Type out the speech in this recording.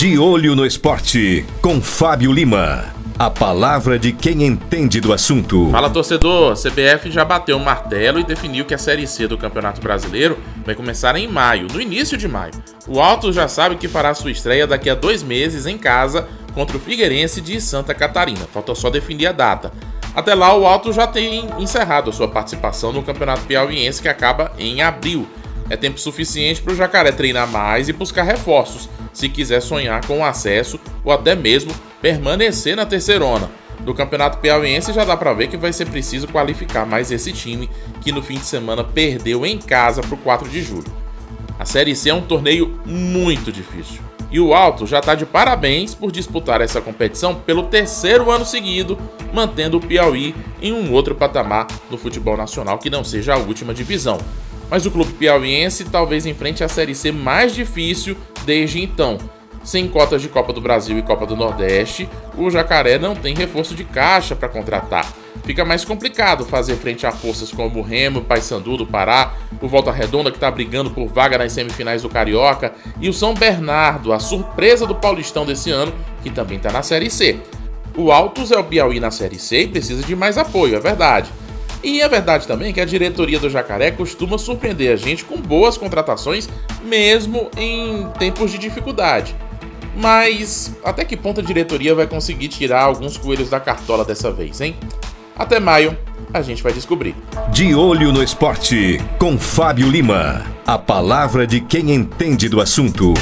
De olho no esporte, com Fábio Lima. A palavra de quem entende do assunto. Fala torcedor, CBF já bateu o martelo e definiu que a Série C do Campeonato Brasileiro vai começar em maio, no início de maio. O Alto já sabe que fará sua estreia daqui a dois meses em casa contra o Figueirense de Santa Catarina. Falta só definir a data. Até lá, o Alto já tem encerrado a sua participação no Campeonato Piauiense que acaba em abril. É tempo suficiente para o Jacaré treinar mais e buscar reforços, se quiser sonhar com acesso ou até mesmo permanecer na terceirona. Do Campeonato Piauiense já dá para ver que vai ser preciso qualificar mais esse time que no fim de semana perdeu em casa para o 4 de julho. A Série C é um torneio muito difícil. E o Alto já está de parabéns por disputar essa competição pelo terceiro ano seguido, mantendo o Piauí em um outro patamar no futebol nacional que não seja a última divisão mas o clube piauiense talvez enfrente a Série C mais difícil desde então. Sem cotas de Copa do Brasil e Copa do Nordeste, o Jacaré não tem reforço de caixa para contratar. Fica mais complicado fazer frente a forças como o Remo, o Paysandu do Pará, o Volta Redonda que está brigando por vaga nas semifinais do Carioca e o São Bernardo, a surpresa do Paulistão desse ano, que também está na Série C. O Altos é o Piauí na Série C e precisa de mais apoio, é verdade. E é verdade também que a diretoria do Jacaré costuma surpreender a gente com boas contratações, mesmo em tempos de dificuldade. Mas até que ponto a diretoria vai conseguir tirar alguns coelhos da cartola dessa vez, hein? Até maio, a gente vai descobrir. De olho no esporte, com Fábio Lima. A palavra de quem entende do assunto.